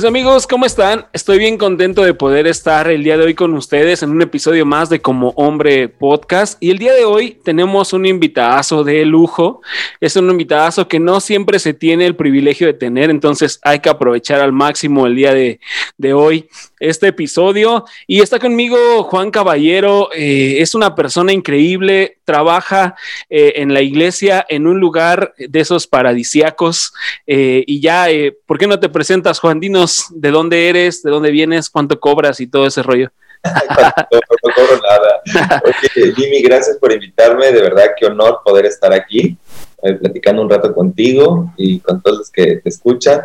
Pues amigos, ¿cómo están? Estoy bien contento de poder estar el día de hoy con ustedes en un episodio más de Como Hombre Podcast. Y el día de hoy tenemos un invitadazo de lujo. Es un invitadazo que no siempre se tiene el privilegio de tener, entonces hay que aprovechar al máximo el día de, de hoy este episodio. Y está conmigo Juan Caballero, eh, es una persona increíble, trabaja eh, en la iglesia en un lugar de esos paradisiacos. Eh, y ya, ¿por qué no te presentas, Juan? Dinos de dónde eres, de dónde vienes, cuánto cobras y todo ese rollo. no, cobro nada. Jimmy, gracias por invitarme. De verdad, qué honor poder estar aquí platicando un rato contigo y con todos los que te escuchan.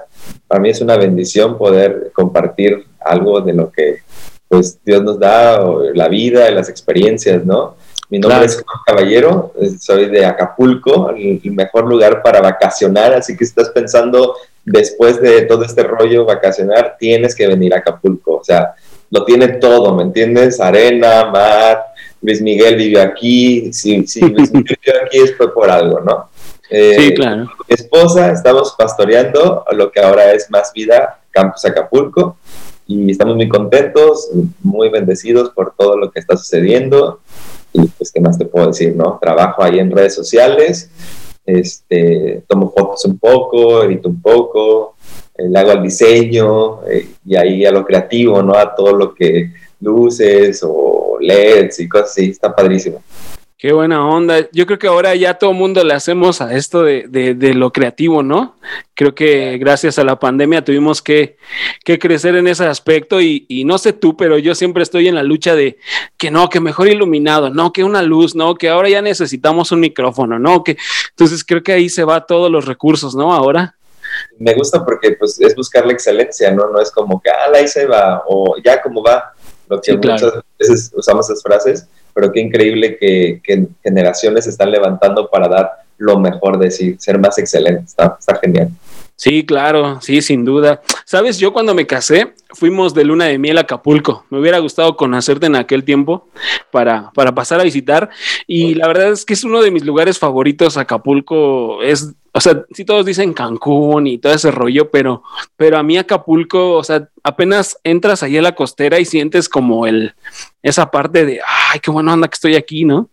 Para mí es una bendición poder compartir algo de lo que pues Dios nos da, la vida, las experiencias, ¿no? Mi nombre es Juan Caballero, eh, soy de Acapulco, el mejor lugar para vacacionar, así que estás pensando después de todo este rollo vacacionar, tienes que venir a Acapulco, o sea, lo tiene todo, ¿me entiendes? Arena, mar, Luis Miguel vive aquí, si, si Luis Miguel vive aquí es por algo, ¿no? Eh, sí, claro. Mi esposa, estamos pastoreando lo que ahora es Más Vida Campus Acapulco y estamos muy contentos, muy bendecidos por todo lo que está sucediendo. Y pues, ¿qué más te puedo decir, no? Trabajo ahí en redes sociales, este, tomo fotos un poco, edito un poco, eh, le hago al diseño eh, y ahí a lo creativo, ¿no? A todo lo que luces o LEDs y cosas así, está padrísimo. Qué buena onda. Yo creo que ahora ya todo el mundo le hacemos a esto de, de, lo creativo, ¿no? Creo que gracias a la pandemia tuvimos que, que crecer en ese aspecto y, y, no sé tú, pero yo siempre estoy en la lucha de que no, que mejor iluminado, no, que una luz, no, que ahora ya necesitamos un micrófono, no, que entonces creo que ahí se va todos los recursos, ¿no? Ahora. Me gusta porque pues es buscar la excelencia, ¿no? No es como que, ah, ahí se va, o ya como va. Lo que muchas veces usamos esas frases pero qué increíble que, generaciones se están levantando para dar lo mejor de sí, ser más excelente, está, está genial. Sí, claro, sí, sin duda. Sabes, yo cuando me casé, fuimos de luna de miel a Acapulco. Me hubiera gustado conocerte en aquel tiempo para, para pasar a visitar. Y la verdad es que es uno de mis lugares favoritos. Acapulco es, o sea, sí todos dicen Cancún y todo ese rollo, pero, pero a mí Acapulco, o sea, apenas entras ahí a la costera y sientes como el, esa parte de, ay, qué bueno anda que estoy aquí, ¿no?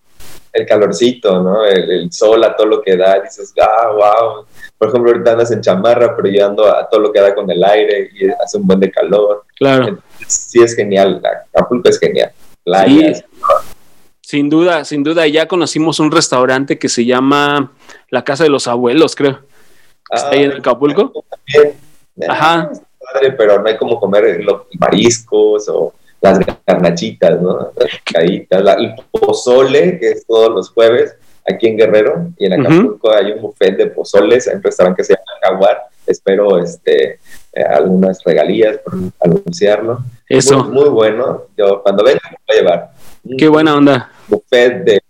El calorcito, ¿no? El, el sol a todo lo que da, dices, ah, wow por ejemplo, ahorita andas en chamarra, pero yo ando a todo lo que da con el aire y hace un buen de calor. Claro. sí es genial, Acapulco es genial. Playas. Sin duda, sin duda. Ya conocimos un restaurante que se llama La Casa de los Abuelos, creo. Está ahí en ah, Acapulco. También. Ajá. Padre, pero no hay como comer los mariscos o las garnachitas, ¿no? el pozole, que es todos los jueves aquí en Guerrero y en Acapulco hay un buffet de pozoles, hay un restaurante que se llama Jaguar. Espero este, eh, algunas regalías por anunciarlo. Eso. Muy, bueno. Yo cuando venga me voy a llevar. Qué buena onda. Buffet de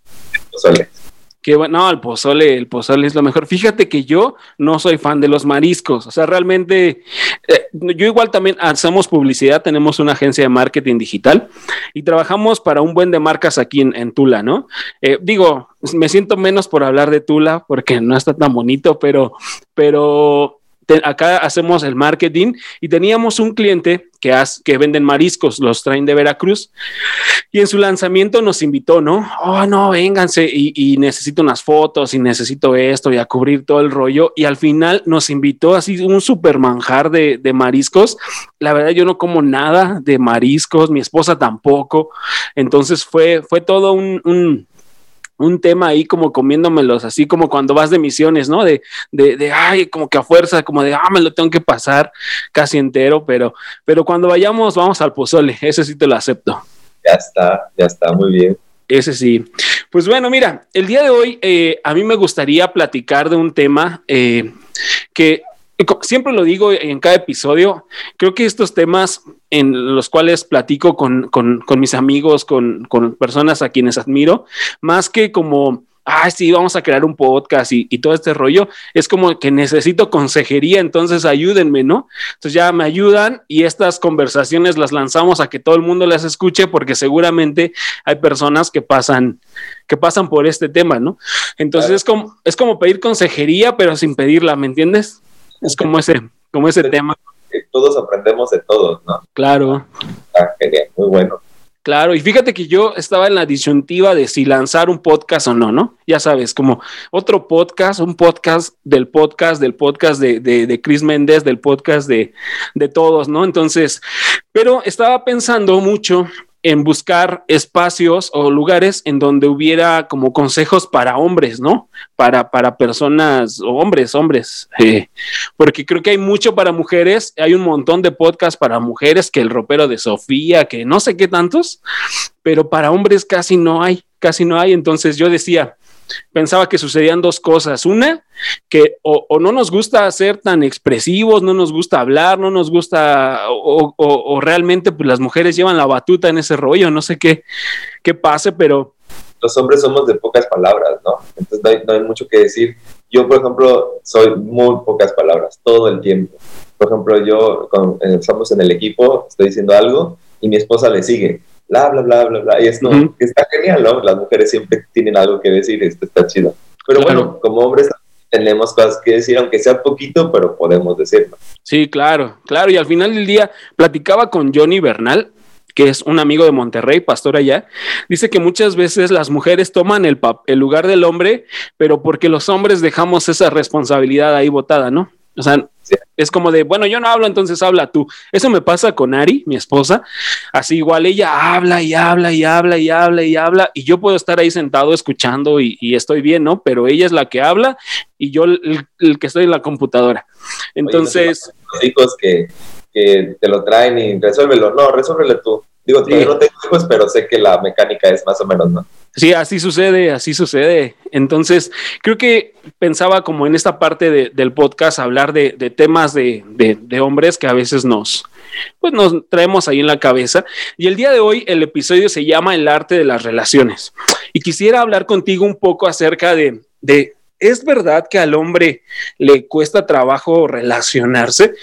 pozoles. Qué bueno, no, el pozole, el pozole es lo mejor. Fíjate que yo no soy fan de los mariscos, o sea, realmente, eh, yo igual también hacemos publicidad, tenemos una agencia de marketing digital y trabajamos para un buen de marcas aquí en, Tula, ¿no? Eh, digo, me siento menos por hablar de Tula porque no está tan bonito, pero, pero acá hacemos el marketing y teníamos un cliente que, que venden mariscos, los traen de Veracruz y en su lanzamiento nos invitó, ¿no? Oh, no, vénganse y, necesito unas fotos y necesito esto y a cubrir todo el rollo y al final nos invitó así un super manjar de, de mariscos. La verdad yo no como nada de mariscos, mi esposa tampoco, entonces fue, fue todo un tema ahí como comiéndomelos, así como cuando vas de misiones, ¿no? De, de, de, ay, como que a fuerza, como de, ah, me lo tengo que pasar casi entero, pero, pero cuando vayamos, vamos al pozole, ese sí te lo acepto. Ya está, ya está, muy bien. Ese sí. Pues bueno, mira, el día de hoy eh, a mí me gustaría platicar de un tema eh, que siempre lo digo en cada episodio, creo que estos temas en los cuales platico con, mis amigos, con, personas a quienes admiro, más que como, ah, sí, vamos a crear un podcast y, todo este rollo, es como que necesito consejería, entonces ayúdenme, ¿no? Entonces ya me ayudan y estas conversaciones las lanzamos a que todo el mundo las escuche porque seguramente hay personas que pasan que pasan por este tema, ¿no? Entonces es como es como pedir consejería pero sin pedirla, ¿me entiendes? Es como ese, como ese tema. todos aprendemos de todos, ¿no? Claro. Ah, genial, muy bueno. Claro, y fíjate que yo estaba en la disyuntiva de si lanzar un podcast o no, ¿no? Ya sabes, como otro podcast, un podcast del podcast, del podcast de, de, de Chris Méndez, del podcast de, de todos, ¿no? Entonces, pero estaba pensando mucho en buscar espacios o lugares en donde hubiera como consejos para hombres, ¿no? Para, para personas, hombres, hombres, eh, porque creo que hay mucho para mujeres, hay un montón de podcasts para mujeres, que el ropero de Sofía, que no sé qué tantos, pero para hombres casi no hay, casi no hay, entonces yo decía, pensaba que sucedían dos cosas. Una, que o, no nos gusta ser tan expresivos, no nos gusta hablar, no nos gusta, o, realmente pues, las mujeres llevan la batuta en ese rollo, no sé qué, qué pase, pero... Los hombres somos de pocas palabras, ¿no? Entonces no hay, no hay mucho que decir. Yo, por ejemplo, soy muy pocas palabras, todo el tiempo. Por ejemplo, yo, cuando estamos en el equipo, estoy diciendo algo y mi esposa le sigue bla, bla, bla, bla, bla. Y es uh -huh. que está genial, ¿no? Las mujeres siempre tienen algo que decir, esto está chido. Pero claro. bueno, como hombres tenemos cosas que decir, aunque sea poquito, pero podemos decirlo. Sí, claro, claro. Y al final del día platicaba con Johnny Bernal, que es un amigo de Monterrey, pastor allá, dice que muchas veces las mujeres toman el, el lugar del hombre, pero porque los hombres dejamos esa responsabilidad ahí botada, ¿no? O sea, sí. es como de, bueno, yo no hablo, entonces habla tú. Eso me pasa con Ari, mi esposa. Así igual ella habla y habla y habla y habla y habla y yo puedo estar ahí sentado escuchando y, y estoy bien, ¿no? Pero ella es la que habla y yo el, el que estoy en la computadora. Entonces... Oye, los hijos que, que te lo traen y resuélvelo. No, resuélvelo tú. Digo, sí. no tengo hijos, pero sé que la mecánica es más o menos, ¿no? Sí, así sucede, así sucede. Entonces, creo que pensaba como en esta parte de, del podcast hablar de, temas de, hombres que a veces nos, pues nos traemos ahí en la cabeza. Y el día de hoy el episodio se llama El arte de las relaciones. Y quisiera hablar contigo un poco acerca de ¿es verdad que al hombre le cuesta trabajo relacionarse?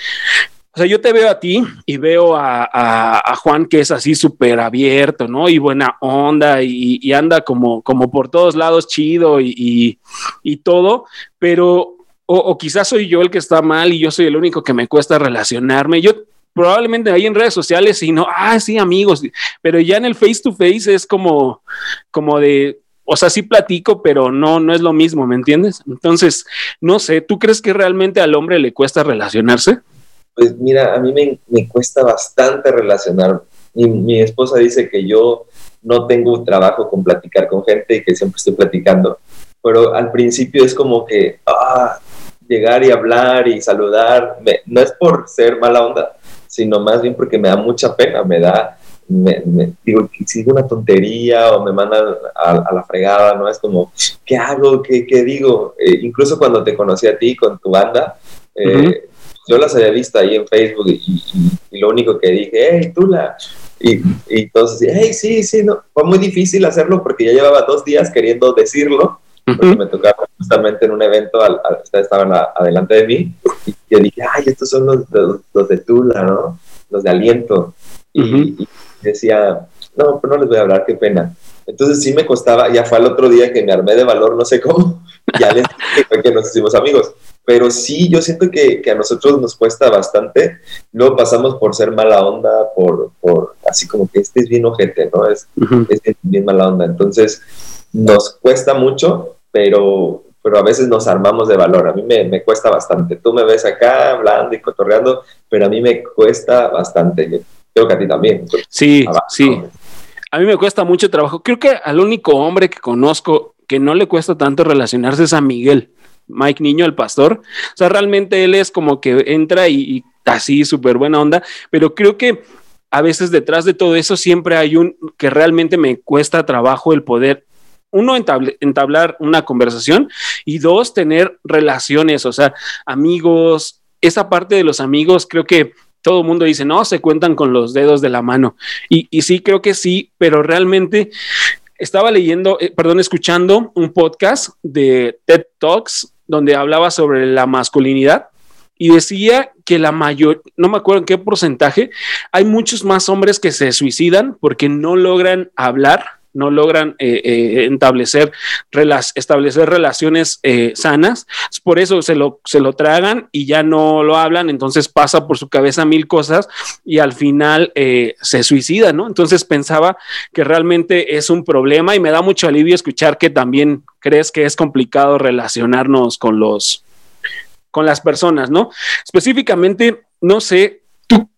O sea, yo te veo a ti y veo a, a, Juan que es así súper abierto, ¿no? Y buena onda y, anda como, como por todos lados chido y, y todo, pero o, o, quizás soy yo el que está mal y yo soy el único que me cuesta relacionarme. Yo probablemente ahí en redes sociales y no, ah, sí, amigos, pero ya en el face to face es como, como de, o sea, sí platico, pero no, no es lo mismo, ¿me entiendes? Entonces, no sé, ¿tú crees que realmente al hombre le cuesta relacionarse? Pues mira, a mí me, me cuesta bastante relacionar. Mi, mi, esposa dice que yo no tengo trabajo con platicar con gente y que siempre estoy platicando. Pero al principio es como que ah, llegar y hablar y saludar, me, no es por ser mala onda, sino más bien porque me da mucha pena, me da, me, me digo, si digo una tontería o me mandan a, a, la fregada, ¿no? Es como, ¿qué hago? ¿Qué, qué digo? Eh, incluso cuando te conocí a ti con tu banda, eh, uh -huh yo las había visto ahí en Facebook y, y, y lo único que dije, hey, Tula. Y, y entonces, hey, sí, sí, no. Fue muy difícil hacerlo porque ya llevaba dos días queriendo decirlo, porque me tocaba justamente en un evento, al, al, estaban a, adelante de mí, y yo dije, ay, estos son los, los, los de Tula, ¿no? Los de aliento. Y, uh -huh. y decía, no, pero no les voy a hablar, qué pena. Entonces sí me costaba, ya fue al otro día que me armé de valor, no sé cómo, ya les dije fue que nos hicimos amigos pero sí, yo siento que, que, a nosotros nos cuesta bastante. Luego pasamos por ser mala onda, por, por así como que este es bien ojete, ¿no? Es, uh -huh. es bien mala onda. Entonces, nos cuesta mucho, pero, pero a veces nos armamos de valor. A mí me, me cuesta bastante. Tú me ves acá hablando y cotorreando, pero a mí me cuesta bastante. Yo creo que a ti también. Sí, abajo. sí. A mí me cuesta mucho trabajo. Creo que al único hombre que conozco que no le cuesta tanto relacionarse es a Miguel. Mike Niño, el pastor. O sea, realmente él es como que entra y, así súper buena onda, pero creo que a veces detrás de todo eso siempre hay un que realmente me cuesta trabajo el poder uno, entablar una conversación y dos, tener relaciones, o sea, amigos, esa parte de los amigos, creo que todo el mundo dice, no, se cuentan con los dedos de la mano. Y, y sí, creo que sí, pero realmente estaba leyendo, eh, perdón, escuchando un podcast de TED Talks donde hablaba sobre la masculinidad y decía que la mayor, no me acuerdo en qué porcentaje, hay muchos más hombres que se suicidan porque no logran hablar no logran eh, eh, establecer, establecer relaciones eh, sanas. Por eso se lo, se lo tragan y ya no lo hablan, entonces pasa por su cabeza mil cosas y al final se suicida, ¿no? Entonces pensaba que realmente es un problema y me da mucho alivio escuchar que también crees que es complicado relacionarnos con los con las personas, ¿no? Específicamente, no sé,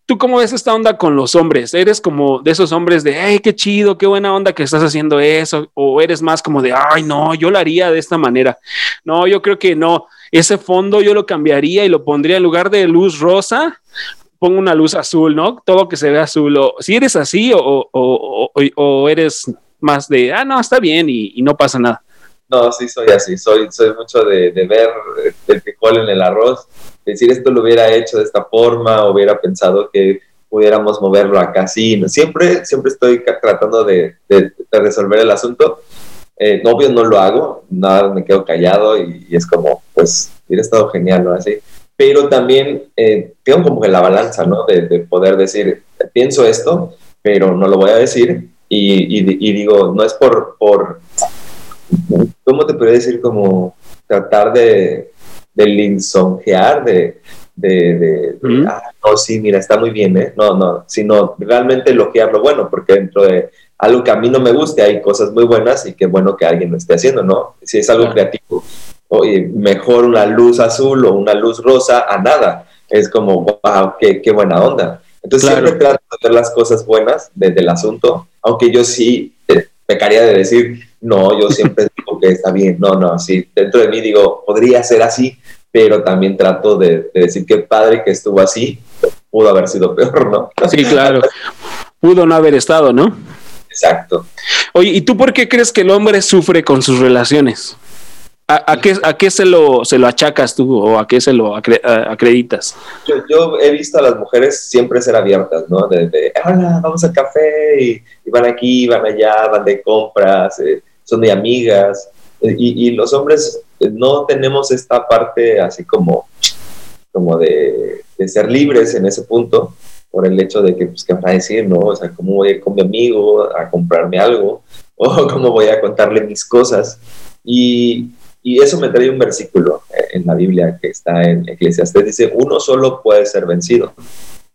¿Tú cómo ves esta onda con los hombres? ¿Eres como de esos hombres de, hey, qué chido, qué buena onda que estás haciendo eso? ¿O eres más como de, ay, no, yo lo haría de esta manera? No, yo creo que no. Ese fondo yo lo cambiaría y lo pondría en lugar de luz rosa, pongo una luz azul, ¿no? Todo que se vea azul. O si eres así o, o, eres más de, ah, no, está bien y, no pasa nada. No, sí soy así, soy, soy mucho de, de ver el frijol en el arroz decir esto lo hubiera hecho de esta forma, hubiera pensado que pudiéramos moverlo acá, sí, siempre, siempre estoy tratando de, resolver el asunto. Eh, obvio no lo hago, nada, me quedo callado y, es como, pues, hubiera estado genial, ¿no? Así. Pero también eh, tengo como que la balanza, ¿no? De, poder decir, pienso esto, pero no lo voy a decir y, digo, no es por, ¿cómo te podría decir? Como tratar de, de lisonjear, de, de, ah, no, sí, mira, está muy bien, ¿eh? No, no, sino realmente elogiar lo bueno, porque dentro de algo que a mí no me guste hay cosas muy buenas y qué bueno que alguien lo esté haciendo, ¿no? Si es algo creativo, oye, mejor una luz azul o una luz rosa a nada. Es como, wow, qué, qué buena onda. Entonces siempre trato de ver las cosas buenas desde el asunto, aunque yo sí pecaría de decir, no, yo siempre digo que está bien, no, no, sí, dentro de mí digo, podría ser así, pero también trato de, decir que padre que estuvo así, pudo haber sido peor, ¿no? Sí, claro, pudo no haber estado, ¿no? Exacto. Oye, ¿y tú por qué crees que el hombre sufre con sus relaciones? ¿A, qué, a qué se, lo, se lo achacas tú o a qué se lo acreditas? Yo, he visto a las mujeres siempre ser abiertas, ¿no? De, hola, vamos al café y, van aquí, van allá, van de compras, eh, son de amigas. Y, los hombres no tenemos esta parte así como, como de, ser libres en ese punto, por el hecho de que, pues, ¿qué van a decir, no? O sea, ¿cómo voy a ir con mi amigo a comprarme algo? ¿O cómo voy a contarle mis cosas? Y, y eso me trae un versículo en la Biblia que está en Eclesiastes. Dice, uno solo puede ser vencido,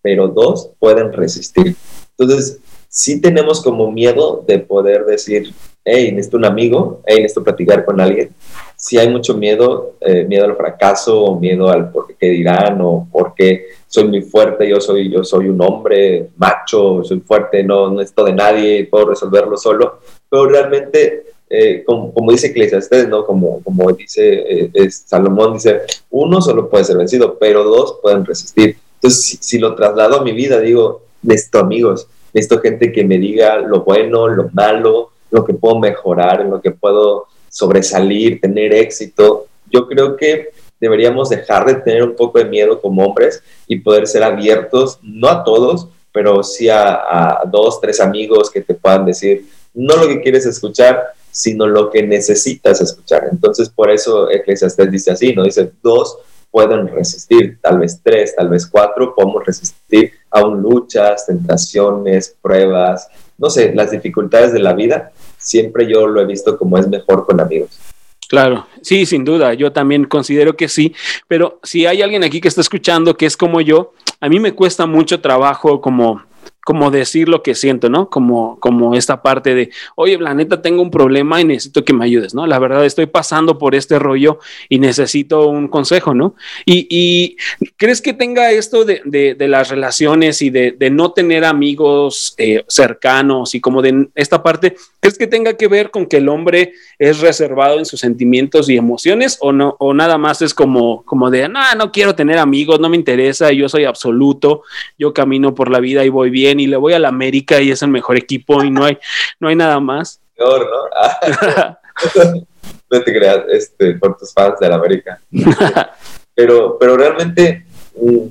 pero dos pueden resistir. Entonces, sí tenemos como miedo de poder decir, hey, necesito un amigo, hey, necesito platicar con alguien. Si hay mucho miedo, eh, miedo al fracaso, o miedo al por qué dirán, o porque soy muy fuerte, yo soy, yo soy un hombre macho, soy fuerte, no, no necesito de nadie, puedo resolverlo solo. Pero realmente, eh, como, dice Eclesiastes, ¿no? Como, como dice eh, Salomón, dice, uno solo puede ser vencido, pero dos pueden resistir. Entonces, si, si lo traslado a mi vida, digo, necesito amigos, necesito gente que me diga lo bueno, lo malo, lo que puedo mejorar, en lo que puedo sobresalir, tener éxito. Yo creo que deberíamos dejar de tener un poco de miedo como hombres y poder ser abiertos, no a todos, pero sí a, dos, tres amigos que te puedan decir no lo que quieres escuchar, sino lo que necesitas escuchar. Entonces, por eso Eclesiastes dice así, ¿no? Dice, dos pueden resistir, tal vez tres, tal vez cuatro, podemos resistir aún luchas, tentaciones, pruebas, no sé, las dificultades de la vida, siempre yo lo he visto como es mejor con amigos. Claro, sí, sin duda, yo también considero que sí, pero si hay alguien aquí que está escuchando que es como yo, a mí me cuesta mucho trabajo como como decir lo que siento, ¿no? Como, como esta parte de, oye, la neta, tengo un problema y necesito que me ayudes, ¿no? La verdad, estoy pasando por este rollo y necesito un consejo, ¿no? Y, ¿crees que tenga esto de, de, las relaciones y de, de no tener amigos eh, cercanos y como de esta parte, ¿crees que tenga que ver con que el hombre es reservado en sus sentimientos y emociones o no, o nada más es como, como de, no, no quiero tener amigos, no me interesa, yo soy absoluto, yo camino por la vida y voy bien y le voy a la América y es el mejor equipo y no hay, no hay nada más. Peor, ¿no? no te creas, este, por tus fans de la América. pero, pero realmente, mm,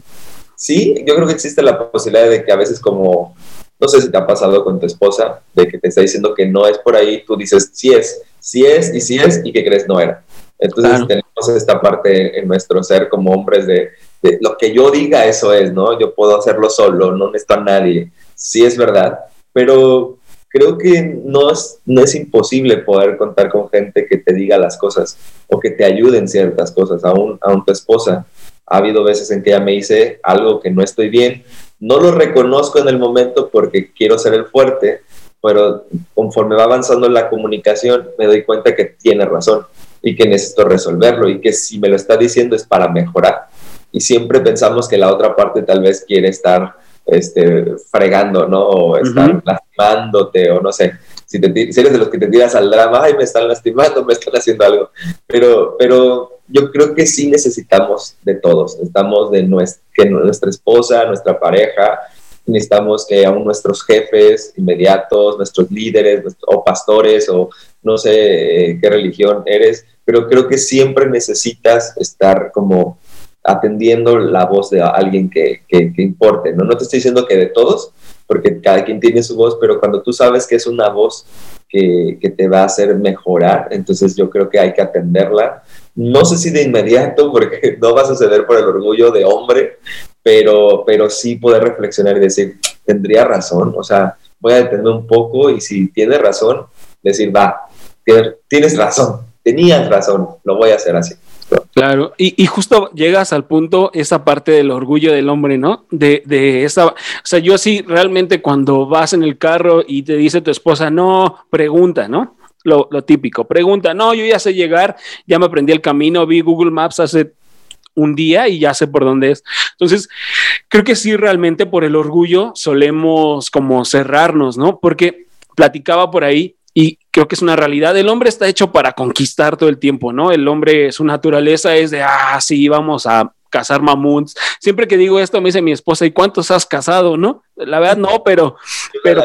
sí, yo creo que existe la posibilidad de que a veces como, no sé si te ha pasado con tu esposa, de que te está diciendo que no es por ahí, tú dices, sí es, sí es y sí es, y que crees no era. Entonces tenemos esta parte en nuestro ser como hombres de, lo que yo diga, eso es, ¿no? Yo puedo hacerlo solo, no necesito a nadie. Sí es verdad, pero creo que no es, no es imposible poder contar con gente que te diga las cosas o que te ayude en ciertas cosas, aún, aún tu esposa. Ha habido veces en que ella me dice algo que no estoy bien, no lo reconozco en el momento porque quiero ser el fuerte, pero conforme va avanzando la comunicación me doy cuenta que tiene razón y que necesito resolverlo y que si me lo está diciendo es para mejorar. Y siempre pensamos que la otra parte tal vez quiere estar este, fregando, ¿no? O estar lastimándote, o no sé. Si, te, eres de los que te tiras al drama, ay, me están lastimando, me están haciendo algo. Pero, pero yo creo que sí necesitamos de todos. Necesitamos de nuestra, que nuestra esposa, nuestra pareja, necesitamos que aún nuestros jefes inmediatos, nuestros líderes o pastores o no sé eh, qué religión eres, pero creo que siempre necesitas estar como atendiendo la voz de alguien que, que, importe, ¿no? No te estoy diciendo que de todos, porque cada quien tiene su voz, pero cuando tú sabes que es una voz que, que, te va a hacer mejorar, entonces yo creo que hay que atenderla. No sé si de inmediato, porque no va a suceder por el orgullo de hombre, pero, pero sí poder reflexionar y decir, tendría razón, o sea, voy a detenerme un poco y si tiene razón, decir, va, tienes razón, tenías razón, lo voy a hacer así. Claro, y, justo llegas al punto, esa parte del orgullo del hombre, ¿no? De, de esa, o sea, yo así realmente cuando vas en el carro y te dice tu esposa, no, pregunta, ¿no? Lo, lo típico, pregunta, no, yo ya sé llegar, ya me aprendí el camino, vi Google Maps hace un día y ya sé por dónde es. Entonces, creo que sí, realmente por el orgullo solemos como cerrarnos, ¿no? Porque platicaba por ahí y creo que es una realidad. El hombre está hecho para conquistar todo el tiempo, ¿no? El hombre, su naturaleza es de, ah, sí, vamos a cazar mamuts. Siempre que digo esto me dice mi esposa, ¿y cuántos has casado, no? La verdad no, pero, pero,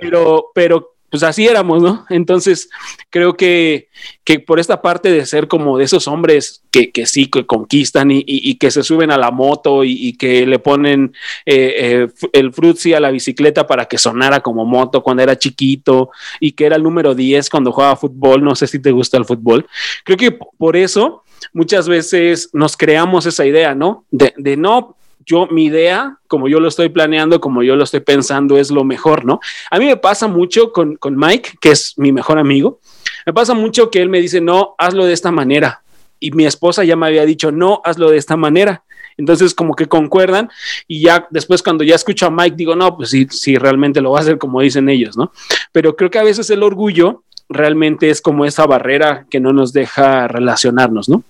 pero, pero pues así éramos, ¿no? Entonces, creo que, que por esta parte de ser como de esos hombres que, que sí, que conquistan y, y, que se suben a la moto y, que le ponen eh, eh, el frutzi a la bicicleta para que sonara como moto cuando era chiquito y que era el número 10 cuando jugaba fútbol, no sé si te gusta el fútbol. Creo que por eso muchas veces nos creamos esa idea, ¿no? De, de no, yo, mi idea, como yo lo estoy planeando, como yo lo estoy pensando, es lo mejor, ¿no? A mí me pasa mucho con, con Mike, que es mi mejor amigo, me pasa mucho que él me dice, no, hazlo de esta manera. Y mi esposa ya me había dicho, no, hazlo de esta manera. Entonces, como que concuerdan y ya después cuando ya escucho a Mike, digo, no, pues sí, sí, realmente lo va a hacer como dicen ellos, ¿no? Pero creo que a veces el orgullo realmente es como esa barrera que no nos deja relacionarnos, ¿no?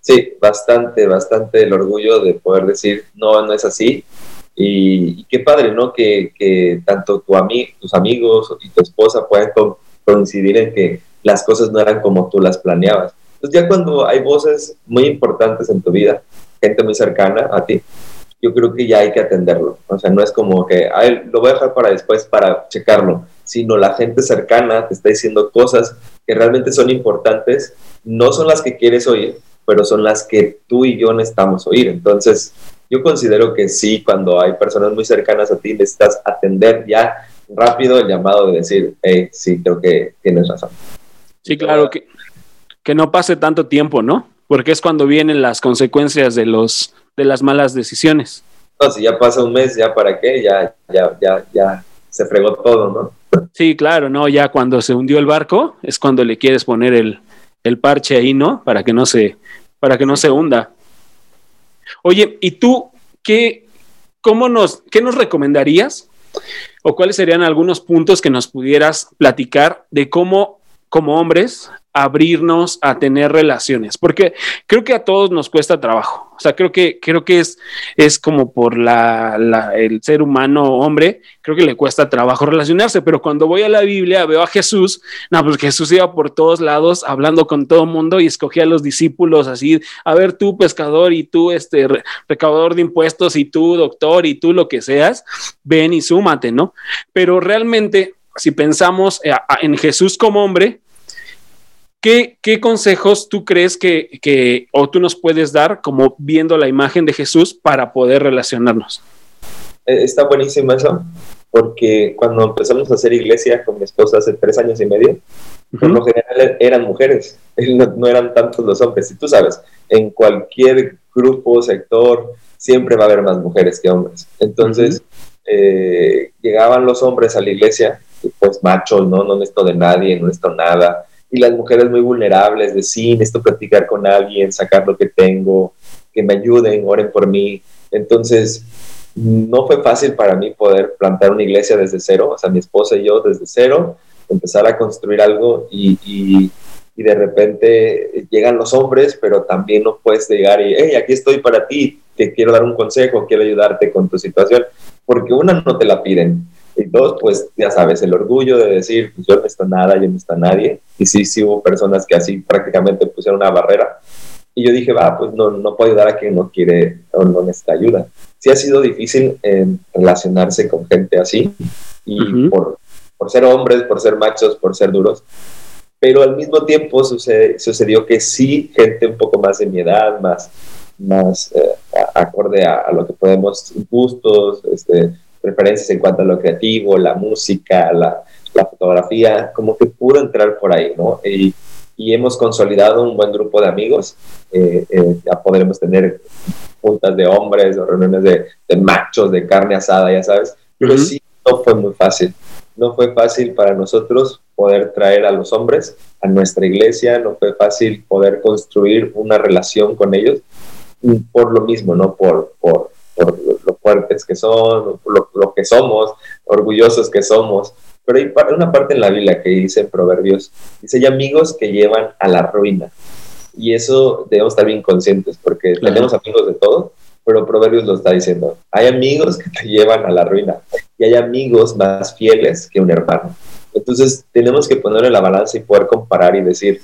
Sí, bastante, bastante el orgullo de poder decir, no, no es así. Y, qué padre, ¿no? Que, que tanto tu ami tus amigos y tu esposa puedan coincidir en que las cosas no eran como tú las planeabas. Entonces ya cuando hay voces muy importantes en tu vida, gente muy cercana a ti, yo creo que ya hay que atenderlo. O sea, no es como que, Ay, lo voy a dejar para después para checarlo, sino la gente cercana te está diciendo cosas que realmente son importantes, no son las que quieres oír, pero son las que tú y yo necesitamos oír. Entonces, yo considero que sí, cuando hay personas muy cercanas a ti, necesitas atender ya rápido el llamado de decir, hey, sí, creo que tienes razón. Sí, claro, que, que no pase tanto tiempo, ¿no? Porque es cuando vienen las consecuencias de, los, de las malas decisiones. No, si ya pasa un mes, ya para qué, ya, ya, ya, ya se fregó todo, ¿no? Sí, claro, ¿no? Ya cuando se hundió el barco es cuando le quieres poner el, el parche ahí, ¿no? Para que no se, para que no se hunda. Oye, ¿y tú qué, cómo nos, qué nos recomendarías? ¿O cuáles serían algunos puntos que nos pudieras platicar de cómo, como hombres, abrirnos a tener relaciones? Porque creo que a todos nos cuesta trabajo. O sea, creo que, creo que es, es como por la, el ser humano hombre, creo que le cuesta trabajo relacionarse, pero cuando voy a la Biblia veo a Jesús, no, pues Jesús iba por todos lados hablando con todo mundo y escogía a los discípulos así, a ver tú pescador y tú este recaudador de impuestos y tú doctor y tú lo que seas, ven y súmate, ¿no? Pero realmente, si pensamos eh, en Jesús como hombre, ¿Qué, consejos tú crees que, o tú nos puedes dar como viendo la imagen de Jesús para poder relacionarnos? Eh, está buenísimo eso, porque cuando empezamos a hacer iglesia con mi esposa hace tres años y medio, por lo general eran mujeres, no, eran tantos los hombres. Y tú sabes, en cualquier grupo, sector, siempre va a haber más mujeres que hombres. Entonces, eh, llegaban los hombres a la iglesia, pues machos, ¿no? No necesito de nadie, no necesito nada. Y las mujeres muy vulnerables, de sí, necesito platicar con alguien, sacar lo que tengo, que me ayuden, oren por mí. Entonces, no fue fácil para mí poder plantar una iglesia desde cero, o sea, mi esposa y yo desde cero, empezar a construir algo y, y, de repente llegan los hombres, pero también no puedes llegar y, hey, aquí estoy para ti, te quiero dar un consejo, quiero ayudarte con tu situación, porque una no te la piden. Dos, pues ya sabes, el orgullo de decir, pues, yo no está nada, yo no está nadie. Y sí, sí hubo personas que así prácticamente pusieron una barrera. Y yo dije, va, pues no, no puedo ayudar a quien no quiere o no necesita ayuda. Sí ha sido difícil eh, relacionarse con gente así. Y por, por ser hombres, por ser machos, por ser duros. Pero al mismo tiempo sucedió que sí, gente un poco más de mi edad, más, más eh, acorde a, lo que podemos, gustos, este, preferencias en cuanto a lo creativo, la música, la, la fotografía, como que pudo entrar por ahí, ¿no? Y, y hemos consolidado un buen grupo de amigos. Eh, eh, ya podremos tener juntas de hombres o reuniones de, de, machos, de carne asada, ya sabes. Pero sí, no fue muy fácil. No fue fácil para nosotros poder traer a los hombres a nuestra iglesia, no fue fácil poder construir una relación con ellos por lo mismo, ¿no? Por, por, por fuertes que son, lo, lo que somos, orgullosos que somos. Pero hay una parte en la Biblia que dice Proverbios, dice, hay amigos que llevan a la ruina. Y eso debemos estar bien conscientes, porque tenemos amigos de todo, pero Proverbios lo está diciendo. Hay amigos que te llevan a la ruina y hay amigos más fieles que un hermano. Entonces tenemos que ponerle la balanza y poder comparar y decir,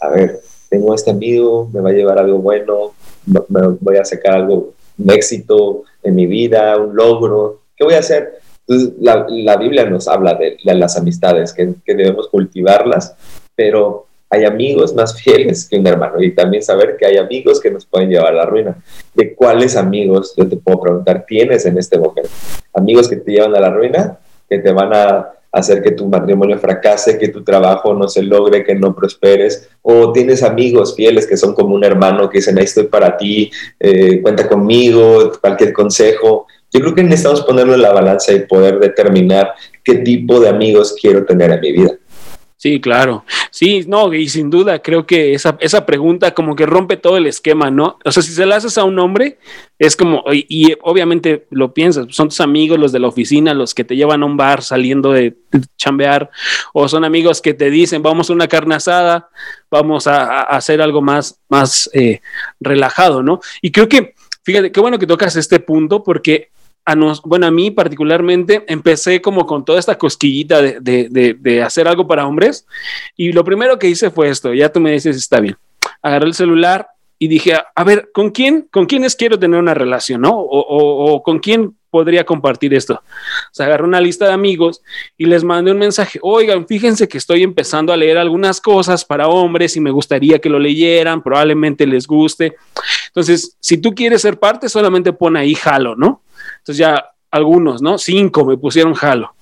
a ver, tengo este amigo, me va a llevar algo bueno, me voy a sacar algo, un éxito en mi vida, un logro, ¿qué voy a hacer? Entonces, la, Biblia nos habla de, las amistades, que, debemos cultivarlas, pero hay amigos más fieles que un hermano y también saber que hay amigos que nos pueden llevar a la ruina. ¿De cuáles amigos, yo te puedo preguntar, tienes en este momento? Amigos que te llevan a la ruina, que te van a hacer que tu matrimonio fracase, que tu trabajo no se logre, que no prosperes, o tienes amigos fieles que son como un hermano que dicen, ahí estoy para ti, eh, cuenta conmigo, cualquier consejo. Yo creo que necesitamos ponerlo en la balanza y poder determinar qué tipo de amigos quiero tener en mi vida. Sí, claro. Sí, no, y sin duda creo que esa, esa pregunta como que rompe todo el esquema, ¿no? O sea, si se la haces a un hombre, es como, y, obviamente lo piensas, son tus amigos, los de la oficina, los que te llevan a un bar saliendo de chambear, o son amigos que te dicen, vamos a una carne asada, vamos a, hacer algo más, más eh, relajado, ¿no? Y creo que, fíjate, qué bueno que tocas este punto, porque bueno, a mí particularmente empecé como con toda esta cosquillita de, hacer algo para hombres y lo primero que hice fue esto, ya tú me dices, está bien, agarré el celular y dije, a ver, ¿con quién? ¿Con quiénes quiero tener una relación? ¿No? O, con quién podría compartir esto. O sea, agarré una lista de amigos y les mandé un mensaje. Oigan, fíjense que estoy empezando a leer algunas cosas para hombres y me gustaría que lo leyeran, probablemente les guste. Entonces, si tú quieres ser parte, solamente pon ahí jalo, ¿no? Entonces ya algunos, ¿no? Cinco me pusieron jalo.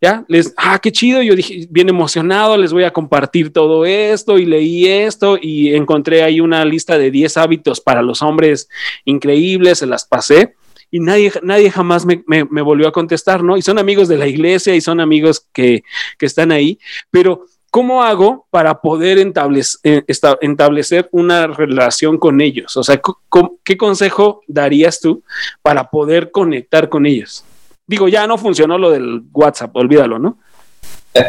Ya, les, ah, qué chido, yo dije, bien emocionado, les voy a compartir todo esto y leí esto y encontré ahí una lista de 10 hábitos para los hombres increíbles, se las pasé y nadie, nadie jamás me, me, me, volvió a contestar, ¿no? Y son amigos de la iglesia y son amigos que, que están ahí, pero ¿cómo hago para poder eh, establecer, una relación con ellos? O sea, ¿qué consejo darías tú para poder conectar con ellos? Digo, ya no funcionó lo del WhatsApp, olvídalo, ¿no?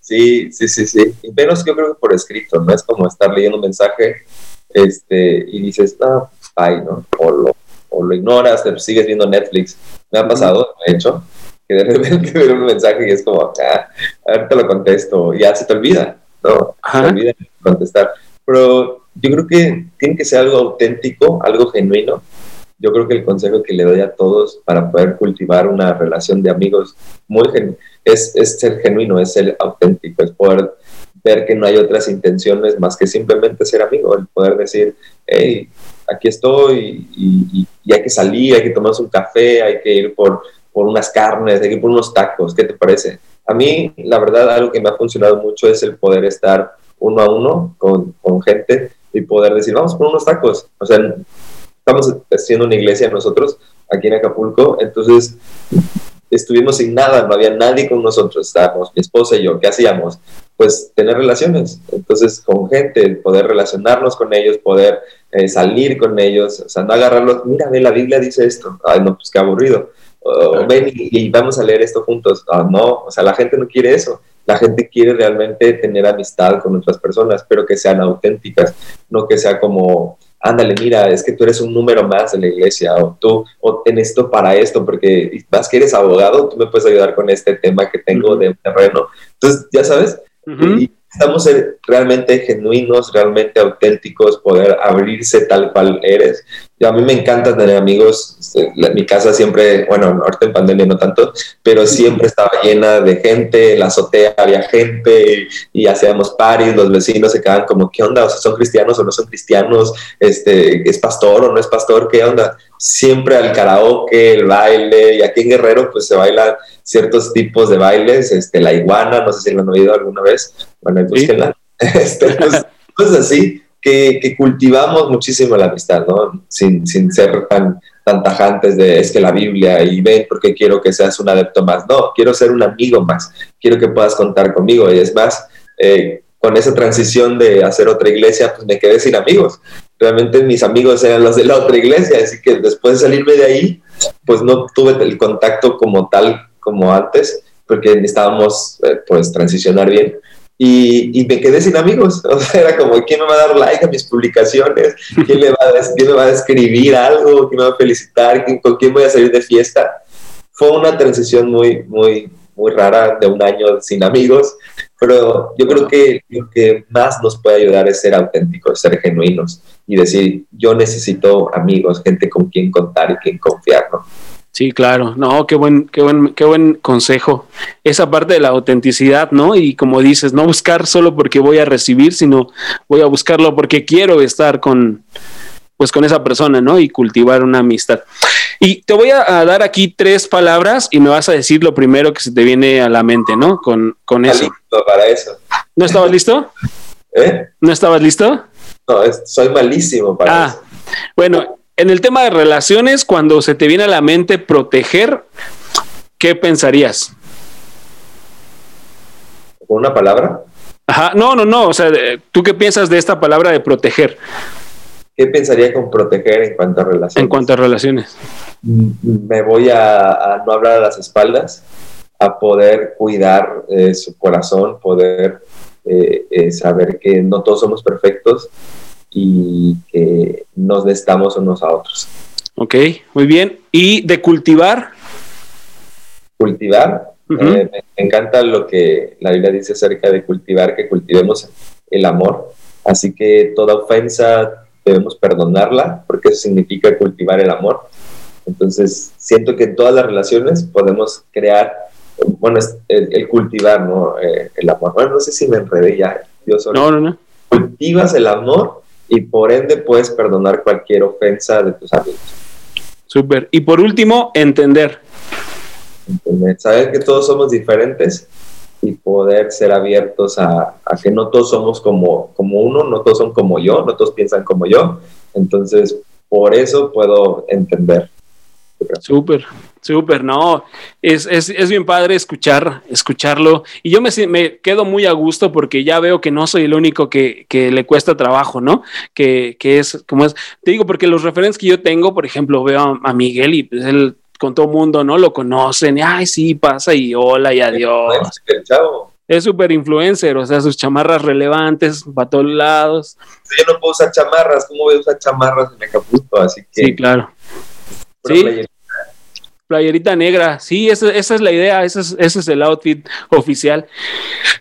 Sí, sí, sí, sí. Menos yo creo que por escrito, no es como estar leyendo un mensaje este, y dices, no, ay, ¿no? O lo, o lo ignoras, te sigues viendo Netflix. Me ha pasado, de hecho, que de repente ver un mensaje y es como, ah, ahorita lo contesto, ya se te olvida, ¿no? Se te olvida contestar. Pero yo creo que tiene que ser algo auténtico, algo genuino. Yo creo que el consejo que le doy a todos para poder cultivar una relación de amigos muy es, es ser genuino, es ser auténtico, es poder ver que no hay otras intenciones más que simplemente ser amigo, el poder decir, hey, aquí estoy y, y hay que salir, hay que tomarse un café, hay que ir por por unas carnes, que por unos tacos, ¿qué te parece? A mí, la verdad, algo que me ha funcionado mucho es el poder estar uno a uno con, con gente y poder decir, vamos por unos tacos. O sea, estamos haciendo una iglesia nosotros aquí en Acapulco, entonces estuvimos sin nada, no había nadie con nosotros, estábamos mi esposa y yo, ¿qué hacíamos? Pues tener relaciones, entonces con gente, poder relacionarnos con ellos, poder eh, salir con ellos, o sea, no agarrarlos, mira, ve, la Biblia dice esto, ay, no, pues qué aburrido, o ven y, y, vamos a leer esto juntos, ah, no, o sea, la gente no quiere eso, la gente quiere realmente tener amistad con otras personas, pero que sean auténticas, no que sea como ándale, mira, es que tú eres un número más de la iglesia, o tú, o en esto para esto, porque vas que eres abogado, tú me puedes ayudar con este tema que tengo de terreno. Entonces, ya sabes, y estamos realmente genuinos, realmente auténticos, poder abrirse tal cual eres a mí me encanta tener amigos. Este, mi casa siempre, bueno, ahorita en pandemia no tanto, pero siempre estaba llena de gente. En la azotea había gente y, hacíamos paris. Los vecinos se quedaban como, ¿qué onda? O sea, ¿son cristianos o no son cristianos? Este, ¿Es pastor o no es pastor? ¿Qué onda? Siempre al karaoke, el baile. Y aquí en Guerrero, pues se bailan ciertos tipos de bailes. Este, la iguana, no sé si lo han oído alguna vez. Bueno, búsquenla. Este, pues, pues así que, cultivamos muchísimo la amistad, ¿no? Sin, sin, ser tan, tan tajantes de es que la Biblia y ven porque quiero que seas un adepto más. No, quiero ser un amigo más. Quiero que puedas contar conmigo. Y es más, eh, con esa transición de hacer otra iglesia, pues me quedé sin amigos. Realmente mis amigos eran los de la otra iglesia, así que después de salirme de ahí, pues no tuve el contacto como tal como antes, porque necesitábamos eh, pues transicionar bien y, me quedé sin amigos. O sea, era como, ¿quién me va a dar like a mis publicaciones? ¿Quién, va a, quién me va a escribir algo? ¿Quién me va a felicitar? ¿Con quién voy a salir de fiesta? Fue una transición muy, muy, muy rara de un año sin amigos, pero yo creo que lo que más nos puede ayudar es ser auténticos, ser genuinos y decir, yo necesito amigos, gente con quien contar y quien confiar, ¿no? Sí, claro. No, qué buen, qué buen, qué buen consejo. Esa parte de la autenticidad, ¿no? Y como dices, no buscar solo porque voy a recibir, sino voy a buscarlo porque quiero estar con, pues con esa persona, ¿no? Y cultivar una amistad. Y te voy a, dar aquí tres palabras y me vas a decir lo primero que se te viene a la mente, ¿no? Con, con eso. Listo para eso. ¿No estabas listo? ¿Eh? ¿No estabas listo? No, soy malísimo para ah, eso. Bueno, en el tema de relaciones, cuando se te viene a la mente proteger, ¿qué pensarías? ¿Con una palabra? Ajá, no, no, no. O sea, ¿tú qué piensas de esta palabra de proteger? ¿Qué pensaría con proteger en cuanto a relaciones? En cuanto a relaciones. Me voy a, no hablar a las espaldas, a poder cuidar eh, su corazón, poder eh, eh, saber que no todos somos perfectos y que nos necesitamos unos a otros. Ok, muy bien. ¿Y de cultivar? Cultivar. Eh, me encanta lo que la Biblia dice acerca de cultivar, que cultivemos el amor. Así que toda ofensa debemos perdonarla, porque eso significa cultivar el amor. Entonces, siento que en todas las relaciones podemos crear, bueno, el, cultivar, ¿no? Eh, el amor. Bueno, no sé si me enredé ya. no, no, no. Cultivas el amor y por ende puedes perdonar cualquier ofensa de tus amigos. Súper. Y por último, entender. Saber que todos somos diferentes y poder ser abiertos a, que no todos somos como, como uno, no todos son como yo, no todos piensan como yo. Entonces, por eso puedo entender. Súper, súper, no, es, es, bien padre escuchar, escucharlo y yo me, me, quedo muy a gusto porque ya veo que no soy el único que, que le cuesta trabajo, ¿no? Que, que, es, como es, te digo, porque los referentes que yo tengo, por ejemplo, veo a, Miguel y pues él con todo mundo, ¿no? Lo conocen, y, ay, sí, pasa y hola y adiós. Es súper influencer, o sea, sus chamarras relevantes para todos lados. Yo no puedo usar chamarras, ¿cómo voy a usar chamarras en Acapulco? Así que... Sí, claro. Sí. Playerita. negra, sí, esa, esa es la idea, ese es, ese es el outfit oficial.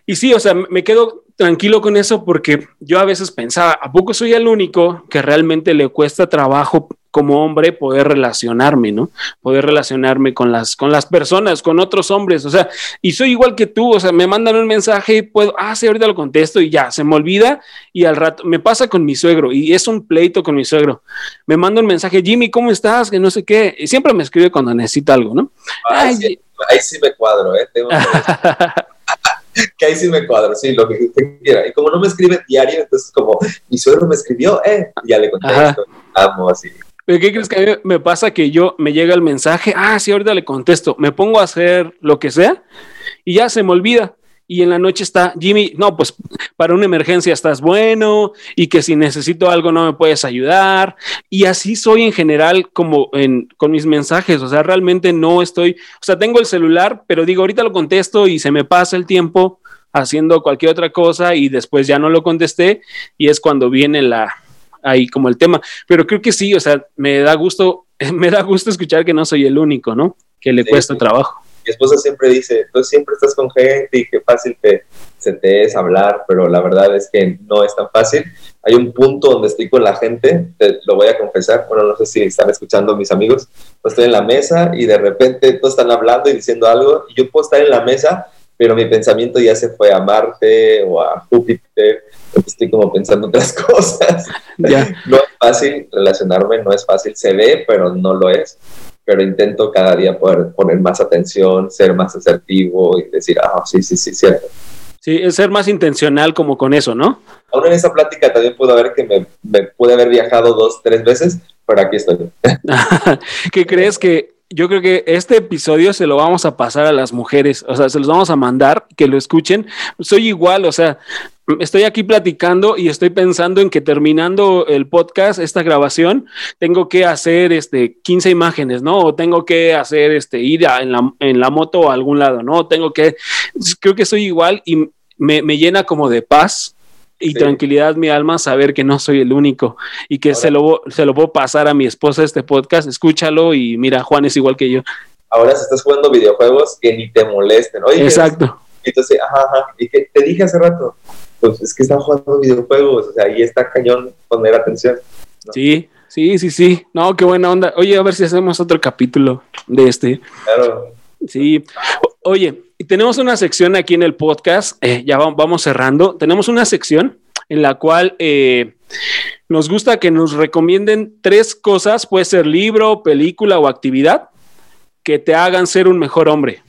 Y sí, o sea, me quedo tranquilo con eso porque yo a veces pensaba, ¿a poco soy el único que realmente le cuesta trabajo como hombre poder relacionarme, ¿no? Poder relacionarme con las, con las personas, con otros hombres, o sea, y soy igual que tú, o sea, me mandan un mensaje y puedo, ah, sí, ahorita lo contesto y ya, se me olvida y al rato, me pasa con mi suegro y es un pleito con mi suegro. Me manda un mensaje, Jimmy, ¿cómo estás? Que no sé qué, y siempre me escribe cuando necesita algo, ¿no? ahí sí me cuadro, ¿eh? que ahí sí me cuadro, sí, lo que usted quiera. Y como no me escribe diario, entonces como mi suegro me escribió, eh, y ya le contesto, amo así. ¿Qué crees que a mí me pasa? Que yo me llega el mensaje, ah, sí, ahorita le contesto, me pongo a hacer lo que sea y ya se me olvida y en la noche está Jimmy, no, pues para una emergencia estás bueno y que si necesito algo no me puedes ayudar. Y así soy en general como en, con mis mensajes, o sea, realmente no estoy, o sea, tengo el celular, pero digo, ahorita lo contesto y se me pasa el tiempo haciendo cualquier otra cosa y después ya no lo contesté y es cuando viene la ahí como el tema, pero creo que sí, o sea, me da gusto, me da gusto escuchar que no soy el único, ¿no? Que le cuesta trabajo mi esposa siempre dice, tú siempre estás con gente y qué fácil que se te es hablar, pero la verdad es que no es tan fácil. Hay un punto donde estoy con la gente, te lo voy a confesar, bueno, no sé si están escuchando mis amigos, estoy en la mesa y de repente todos están hablando y diciendo algo y yo puedo estar en la mesa, pero mi pensamiento ya se fue a Marte o a Júpiter, estoy como pensando otras cosas. No es fácil relacionarme, no es fácil, se ve, pero no lo es pero intento cada día poder poner más atención, ser más asertivo y decir, ah, sí, sí, sí, cierto. Sí, es ser más intencional como con eso, ¿no? Aún en esa plática también pudo haber que me, me pude haber viajado dos, tres veces, pero aquí estoy. ¿Qué crees que yo creo que este episodio se lo vamos a pasar a las mujeres, o sea, se los vamos a mandar que lo escuchen. Soy igual, o sea, estoy aquí platicando y estoy pensando en que terminando el podcast, esta grabación, tengo que hacer este 15 imágenes, ¿no? O tengo que hacer este ir en, la, en la moto a algún lado, ¿no? Tengo que, creo que soy igual y me, me llena como de paz y tranquilidad mi alma saber que no soy el único y que se lo, se lo puedo pasar a mi esposa este podcast, escúchalo y mira, Juan es igual que yo. Ahora si estás jugando videojuegos que ni te molesten. Oye, Exacto. Entonces, ajá, ajá, y que te dije hace rato, pues es que están jugando videojuegos, o sea, ahí está cañón poner atención. Sí, sí, sí, sí. No, qué buena onda. Oye, a ver si hacemos otro capítulo de este. Claro. Sí. oye, tenemos una sección aquí en el podcast, eh, ya vamos cerrando. Tenemos una sección en la cual eh, nos gusta que nos recomienden tres cosas, puede ser libro, película o actividad, que te hagan ser un mejor hombre.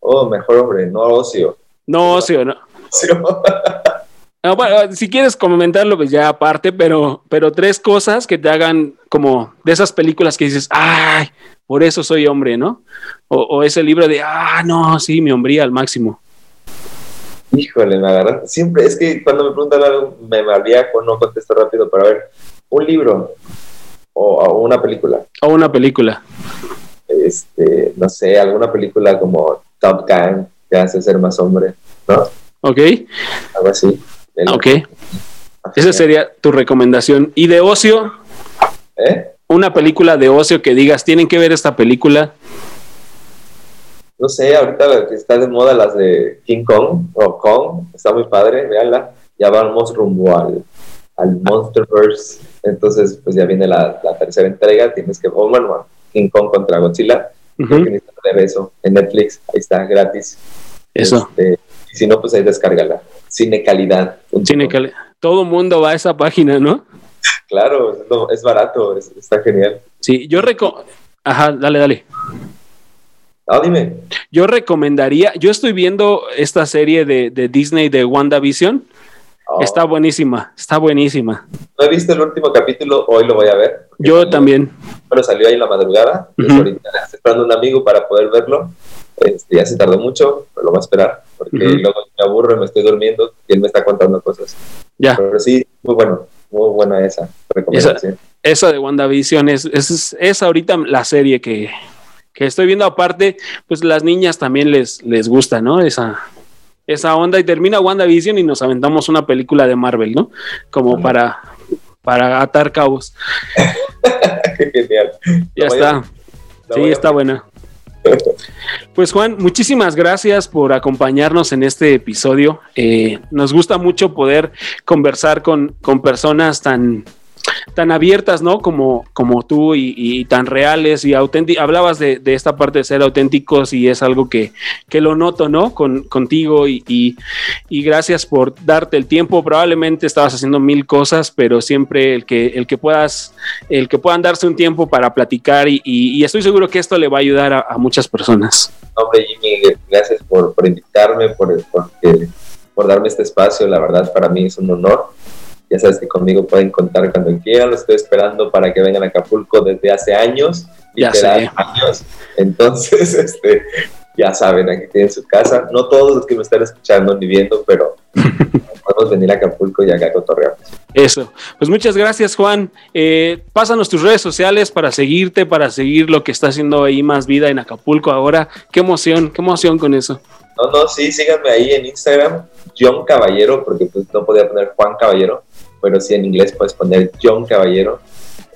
Oh, mejor hombre, no ocio. No ocio, no. Ah, bueno, si quieres comentarlo, pues ya aparte, pero, pero tres cosas que te hagan como de esas películas que dices, ay, por eso soy hombre, ¿no? O, ese libro de, ah, no, sí, mi hombría al máximo. Híjole, me agarraste. Siempre, es que cuando me preguntan algo, me malviajo, no contesto rápido, pero a ver, un libro o, una película. O una película. Este, no sé, alguna película como Top Gun, que hace ser más hombre, ¿no? Ok. Algo así. Ok. Esa sería tu recomendación. ¿Y de ocio? ¿Eh? Una película de ocio que digas, tienen que ver esta película. No sé, ahorita está de moda las de King Kong o Kong, está muy padre, véanla. Ya vamos rumbo al, al Monsterverse. Entonces, pues ya viene la, tercera entrega. Tienes que, oh, bueno, King Kong contra Godzilla. Uh eso en Netflix, ahí está, gratis. Eso. Este, si no, pues ahí descárgala. Cine calidad. Cine calidad. Todo mundo va a esa página, ¿no? claro, es, barato, está genial. Sí, yo reco... Ajá, dale, dale. Ah, dime. Yo recomendaría, yo estoy viendo esta serie de, Disney de WandaVision. Oh. Está buenísima, está buenísima. No he visto el último capítulo, hoy lo voy a ver. Yo también. Bueno, salió ahí en la madrugada. ahorita estoy esperando un amigo para poder verlo. Este, ya se tardó mucho, pero lo voy a esperar, porque luego me aburro y me estoy durmiendo y él me está contando cosas. Ya. Pero sí, muy bueno, muy buena esa recomendación. Esa, de WandaVision es, es, es ahorita la serie que, que estoy viendo aparte, pues las niñas también les, les gusta, ¿no? Esa, esa onda y termina WandaVision y nos aventamos una película de Marvel, ¿no? Como para, para atar cabos. Qué genial. Ya está. sí, está buena. Pues Juan, muchísimas gracias por acompañarnos en este episodio. Eh, nos gusta mucho poder conversar con, con personas tan, tan abiertas, ¿no? Como, como tú y, tan reales y auténticas. Hablabas de, esta parte de ser auténticos y es algo que, lo noto, ¿no? Con, contigo y, gracias por darte el tiempo. Probablemente estabas haciendo mil cosas, pero siempre el que, el que puedas, el que puedan darse un tiempo para platicar y, estoy seguro que esto le va a ayudar a, muchas personas. Hombre, Jimmy, gracias por, invitarme, por, por, por darme este espacio. La verdad, para mí es un honor ya sabes que conmigo pueden contar cuando quieran, los estoy esperando para que vengan a Acapulco desde hace años, ya sé. años. Entonces, este, ya saben, aquí tienen su casa. No todos los que me están escuchando ni viendo, pero podemos venir a Acapulco y acá cotorreamos. Eso. Pues muchas gracias, Juan. Eh, pásanos tus redes sociales para seguirte, para seguir lo que está haciendo ahí más vida en Acapulco ahora. Qué emoción, qué emoción con eso. No, no, sí, síganme ahí en Instagram, John Caballero, porque pues no podía poner Juan Caballero, pero sí en inglés puedes poner John Caballero.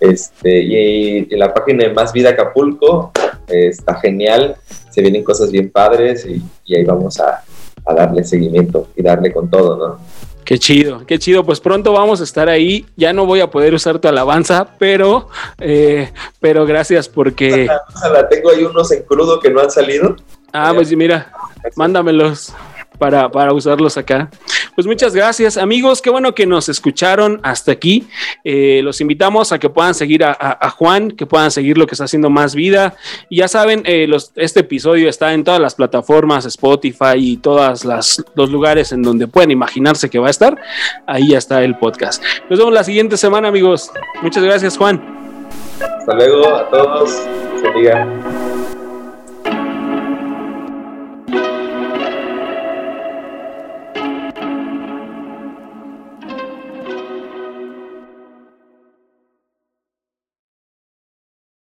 Este, y, la página de Más Vida Acapulco eh, está genial, se vienen cosas bien padres y, ahí vamos a, a darle seguimiento y darle con todo, ¿no? Qué chido, qué chido. Pues pronto vamos a estar ahí. Ya no voy a poder usar tu alabanza, pero, eh, pero gracias porque. La tengo ahí unos en crudo que no han salido. Ah, pues mira, mándamelos para, para usarlos acá. Pues muchas gracias, amigos. Qué bueno que nos escucharon hasta aquí. Eh, los invitamos a que puedan seguir a, Juan, que puedan seguir lo que está haciendo más vida. Y ya saben, eh, este episodio está en todas las plataformas, Spotify y todos los lugares en donde pueden imaginarse que va a estar. Ahí ya está el podcast. Nos vemos la siguiente semana, amigos. Muchas gracias, Juan. Hasta luego a todos.